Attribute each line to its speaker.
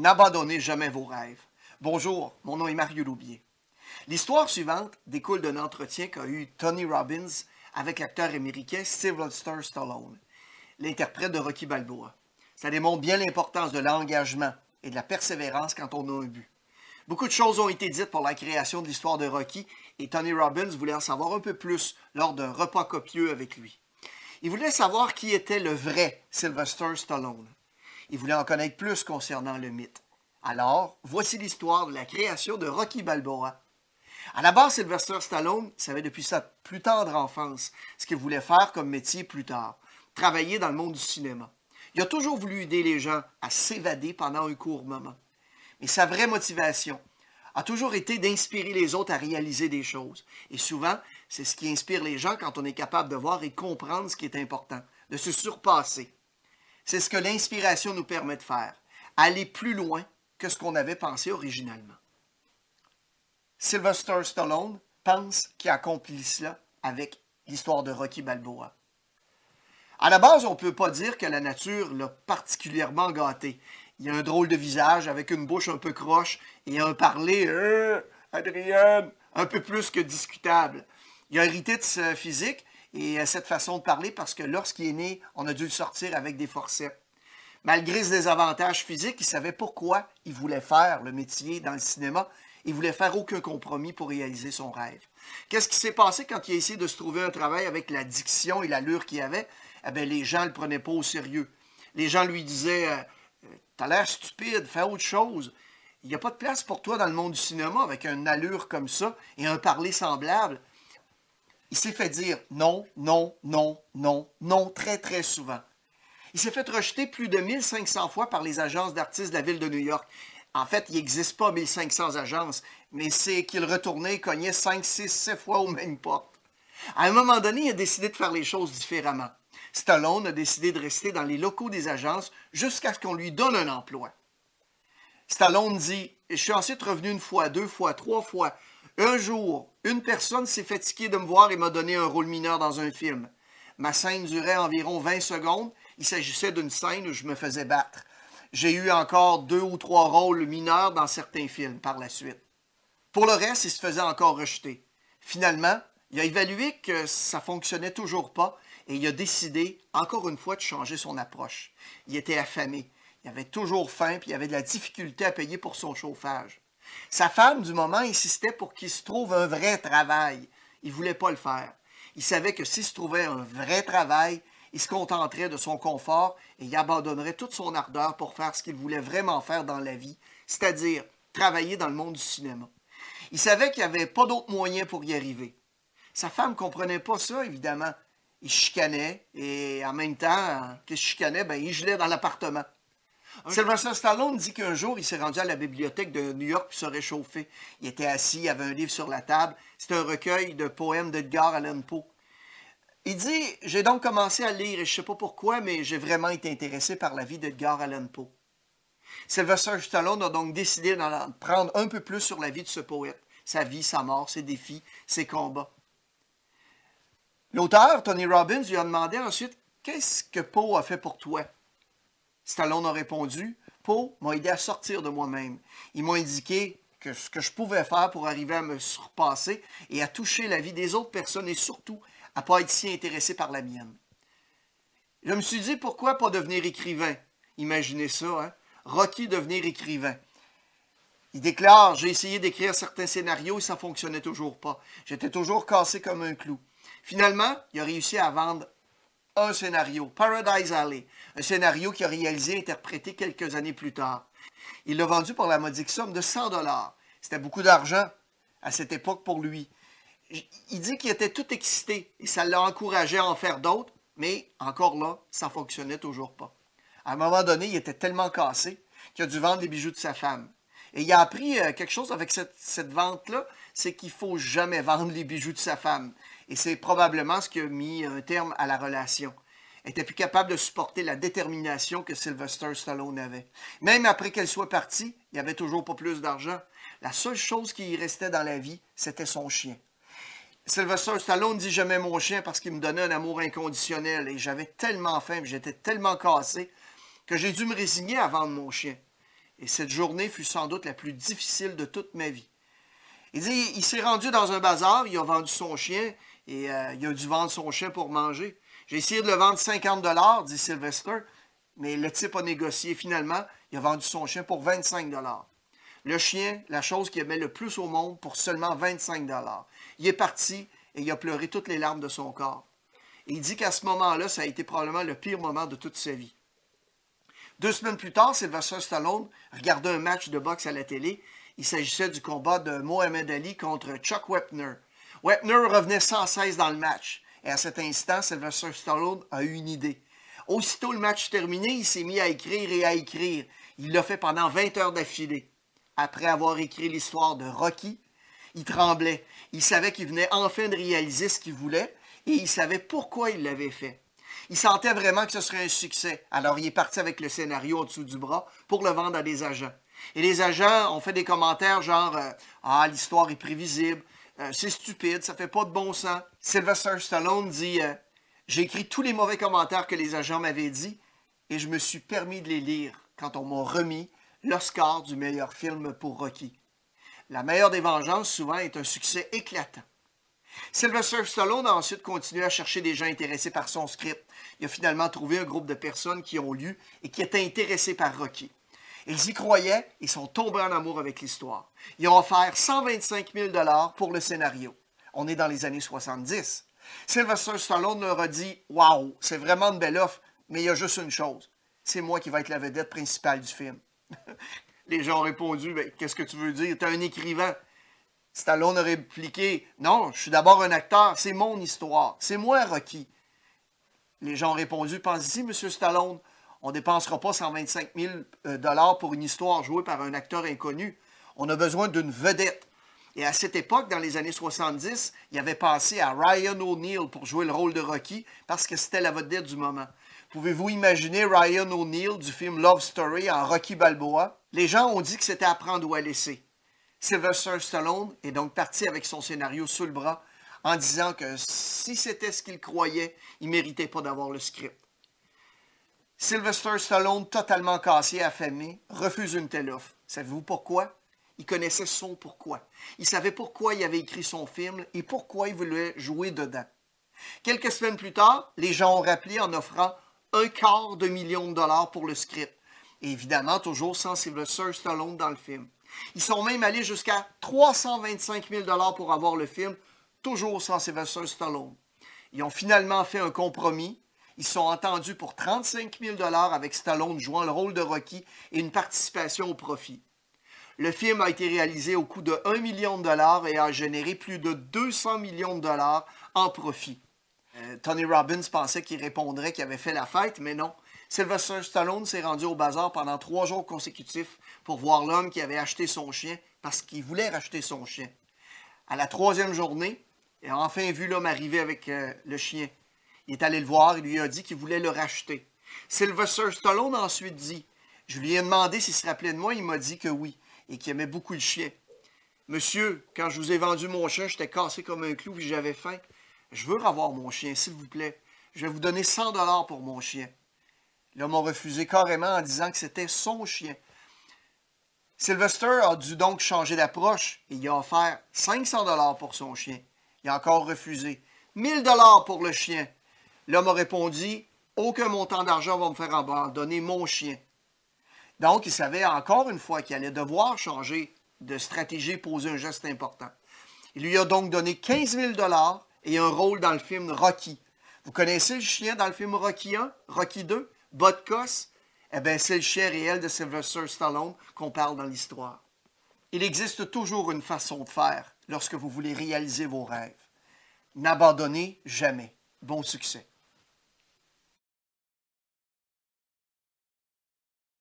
Speaker 1: N'abandonnez jamais vos rêves. Bonjour, mon nom est Mario Loubier. L'histoire suivante découle d'un entretien qu'a eu Tony Robbins avec l'acteur américain Sylvester Stallone, l'interprète de Rocky Balboa. Ça démontre bien l'importance de l'engagement et de la persévérance quand on a un but. Beaucoup de choses ont été dites pour la création de l'histoire de Rocky et Tony Robbins voulait en savoir un peu plus lors d'un repas copieux avec lui. Il voulait savoir qui était le vrai Sylvester Stallone. Il voulait en connaître plus concernant le mythe. Alors, voici l'histoire de la création de Rocky Balboa. À la base, Sylvester Stallone savait depuis sa plus tendre enfance ce qu'il voulait faire comme métier plus tard, travailler dans le monde du cinéma. Il a toujours voulu aider les gens à s'évader pendant un court moment. Mais sa vraie motivation a toujours été d'inspirer les autres à réaliser des choses. Et souvent, c'est ce qui inspire les gens quand on est capable de voir et comprendre ce qui est important, de se surpasser. C'est ce que l'inspiration nous permet de faire, aller plus loin que ce qu'on avait pensé originalement. Sylvester Stallone pense qu'il accomplit cela avec l'histoire de Rocky Balboa. À la base, on ne peut pas dire que la nature l'a particulièrement gâté. Il a un drôle de visage avec une bouche un peu croche et un parler, euh, un peu plus que discutable. Il a hérité de physique et cette façon de parler parce que lorsqu'il est né, on a dû le sortir avec des forceps. Malgré ses désavantages physiques, il savait pourquoi il voulait faire le métier dans le cinéma. Il voulait faire aucun compromis pour réaliser son rêve. Qu'est-ce qui s'est passé quand il a essayé de se trouver un travail avec la diction et l'allure qu'il avait? Eh bien, les gens ne le prenaient pas au sérieux. Les gens lui disaient euh, T'as l'air stupide, fais autre chose. Il n'y a pas de place pour toi dans le monde du cinéma avec une allure comme ça et un parler semblable. Il s'est fait dire non, non, non, non, non très, très souvent. Il s'est fait rejeter plus de 1500 fois par les agences d'artistes de la ville de New York. En fait, il n'existe pas 1500 agences, mais c'est qu'il retournait et cognait 5, 6, 7 fois aux mêmes portes. À un moment donné, il a décidé de faire les choses différemment. Stallone a décidé de rester dans les locaux des agences jusqu'à ce qu'on lui donne un emploi. Stallone dit Je suis ensuite revenu une fois, deux fois, trois fois. Un jour, une personne s'est fatiguée de me voir et m'a donné un rôle mineur dans un film. Ma scène durait environ 20 secondes. Il s'agissait d'une scène où je me faisais battre. J'ai eu encore deux ou trois rôles mineurs dans certains films par la suite. Pour le reste, il se faisait encore rejeter. Finalement, il a évalué que ça fonctionnait toujours pas et il a décidé, encore une fois, de changer son approche. Il était affamé. Il avait toujours faim, puis il avait de la difficulté à payer pour son chauffage. Sa femme, du moment, insistait pour qu'il se trouve un vrai travail. Il ne voulait pas le faire. Il savait que s'il se trouvait un vrai travail, il se contenterait de son confort et il abandonnerait toute son ardeur pour faire ce qu'il voulait vraiment faire dans la vie, c'est-à-dire travailler dans le monde du cinéma. Il savait qu'il n'y avait pas d'autre moyen pour y arriver. Sa femme ne comprenait pas ça, évidemment. Il chicanait et en même temps qu'il chicanait, ben, il gelait dans l'appartement. Sylvester Stallone dit qu'un jour, il s'est rendu à la bibliothèque de New York pour se réchauffer. Il était assis, il avait un livre sur la table. C'était un recueil de poèmes d'Edgar Allan Poe. Il dit J'ai donc commencé à lire, et je ne sais pas pourquoi, mais j'ai vraiment été intéressé par la vie d'Edgar Allan Poe. Sylvester Stallone a donc décidé d'en prendre un peu plus sur la vie de ce poète, sa vie, sa mort, ses défis, ses combats. L'auteur, Tony Robbins, lui a demandé ensuite Qu'est-ce que Poe a fait pour toi Stallone a répondu Poe m'a aidé à sortir de moi-même. Il m'a indiqué que ce que je pouvais faire pour arriver à me surpasser et à toucher la vie des autres personnes et surtout à ne pas être si intéressé par la mienne. Je me suis dit pourquoi pas devenir écrivain? Imaginez ça, hein? Rocky devenir écrivain. Il déclare J'ai essayé d'écrire certains scénarios et ça ne fonctionnait toujours pas. J'étais toujours cassé comme un clou. Finalement, il a réussi à vendre un scénario, Paradise Alley, un scénario qu'il a réalisé et interprété quelques années plus tard. Il l'a vendu pour la modique somme de 100 dollars. C'était beaucoup d'argent à cette époque pour lui. Il dit qu'il était tout excité et ça l'a encouragé à en faire d'autres, mais encore là, ça ne fonctionnait toujours pas. À un moment donné, il était tellement cassé qu'il a dû vendre les bijoux de sa femme. Et il a appris euh, quelque chose avec cette, cette vente-là, c'est qu'il ne faut jamais vendre les bijoux de sa femme. Et c'est probablement ce qui a mis un terme à la relation. Elle était plus capable de supporter la détermination que Sylvester Stallone avait. Même après qu'elle soit partie, il n'y avait toujours pas plus d'argent. La seule chose qui y restait dans la vie, c'était son chien. Sylvester Stallone dit J'aimais mon chien parce qu'il me donnait un amour inconditionnel et j'avais tellement faim, j'étais tellement cassé que j'ai dû me résigner à vendre mon chien. et cette journée fut sans doute la plus difficile de toute ma vie. Il dit, il s'est rendu dans un bazar, il a vendu son chien et euh, il a dû vendre son chien pour manger. J'ai essayé de le vendre 50 dollars, dit Sylvester, mais le type a négocié. Finalement, il a vendu son chien pour 25 dollars. Le chien, la chose qu'il aimait le plus au monde, pour seulement 25 dollars. Il est parti et il a pleuré toutes les larmes de son corps. Il dit qu'à ce moment-là, ça a été probablement le pire moment de toute sa vie. Deux semaines plus tard, Sylvester Stallone regardait un match de boxe à la télé. Il s'agissait du combat de Mohamed Ali contre Chuck Wepner. Wepner revenait sans cesse dans le match. Et à cet instant, Sylvester Stallone a eu une idée. Aussitôt le match terminé, il s'est mis à écrire et à écrire. Il l'a fait pendant 20 heures d'affilée. Après avoir écrit l'histoire de Rocky, il tremblait. Il savait qu'il venait enfin de réaliser ce qu'il voulait et il savait pourquoi il l'avait fait. Il sentait vraiment que ce serait un succès. Alors il est parti avec le scénario en dessous du bras pour le vendre à des agents. Et les agents ont fait des commentaires genre euh, Ah, l'histoire est prévisible, euh, c'est stupide, ça fait pas de bon sens. Sylvester Stallone dit euh, J'ai écrit tous les mauvais commentaires que les agents m'avaient dit et je me suis permis de les lire quand on m'a remis l'Oscar du meilleur film pour Rocky. La meilleure des vengeances, souvent, est un succès éclatant. Sylvester Stallone a ensuite continué à chercher des gens intéressés par son script. Il a finalement trouvé un groupe de personnes qui ont lu et qui étaient intéressés par Rocky. Ils y croyaient et sont tombés en amour avec l'histoire. Ils ont offert 125 000 pour le scénario. On est dans les années 70. Sylvester Stallone leur a dit Waouh, c'est vraiment une belle offre, mais il y a juste une chose c'est moi qui vais être la vedette principale du film. Les gens ont répondu ben, Qu'est-ce que tu veux dire? Tu es un écrivain. Stallone a répliqué Non, je suis d'abord un acteur, c'est mon histoire, c'est moi Rocky. Les gens ont répondu Pensez-y, M. Stallone, on ne dépensera pas 125 000 euh, pour une histoire jouée par un acteur inconnu. On a besoin d'une vedette. Et à cette époque, dans les années 70, il avait pensé à Ryan O'Neill pour jouer le rôle de Rocky parce que c'était la vedette du moment. Pouvez-vous imaginer Ryan O'Neill du film Love Story en Rocky Balboa? Les gens ont dit que c'était à prendre ou à laisser. Sylvester Stallone est donc parti avec son scénario sous le bras en disant que si c'était ce qu'il croyait, il ne méritait pas d'avoir le script. Sylvester Stallone, totalement cassé affamé, refuse une telle offre. Savez-vous pourquoi? Il connaissait son pourquoi. Il savait pourquoi il avait écrit son film et pourquoi il voulait jouer dedans. Quelques semaines plus tard, les gens ont rappelé en offrant un quart de million de dollars pour le script. Évidemment, toujours sans Sylvester Stallone dans le film. Ils sont même allés jusqu'à 325 000 pour avoir le film, toujours sans Sylvester Stallone. Ils ont finalement fait un compromis. Ils sont entendus pour 35 000 avec Stallone jouant le rôle de Rocky et une participation au profit. Le film a été réalisé au coût de 1 million de dollars et a généré plus de 200 millions de dollars en profit. Euh, Tony Robbins pensait qu'il répondrait qu'il avait fait la fête, mais non. Sylvester Stallone s'est rendu au bazar pendant trois jours consécutifs pour voir l'homme qui avait acheté son chien parce qu'il voulait racheter son chien. À la troisième journée, il a enfin vu l'homme arriver avec euh, le chien. Il est allé le voir, il lui a dit qu'il voulait le racheter. Sylvester Stallone a ensuite dit Je lui ai demandé s'il se rappelait de moi, il m'a dit que oui, et qu'il aimait beaucoup le chien. Monsieur, quand je vous ai vendu mon chien, j'étais cassé comme un clou et j'avais faim. Je veux revoir mon chien, s'il vous plaît. Je vais vous donner 100 dollars pour mon chien. L'homme a refusé carrément en disant que c'était son chien. Sylvester a dû donc changer d'approche et il a offert 500 dollars pour son chien. Il a encore refusé. 1000 dollars pour le chien. L'homme a répondu Aucun montant d'argent va me faire abandonner mon chien. Donc, il savait encore une fois qu'il allait devoir changer de stratégie poser un geste important. Il lui a donc donné 15 000 dollars et un rôle dans le film Rocky. Vous connaissez le chien dans le film Rocky 1, Rocky 2 Botcos, eh bien, c'est le chien réel de Sylvester Stallone qu'on parle dans l'histoire. Il existe toujours une façon de faire lorsque vous voulez réaliser vos rêves. N'abandonnez jamais. Bon succès.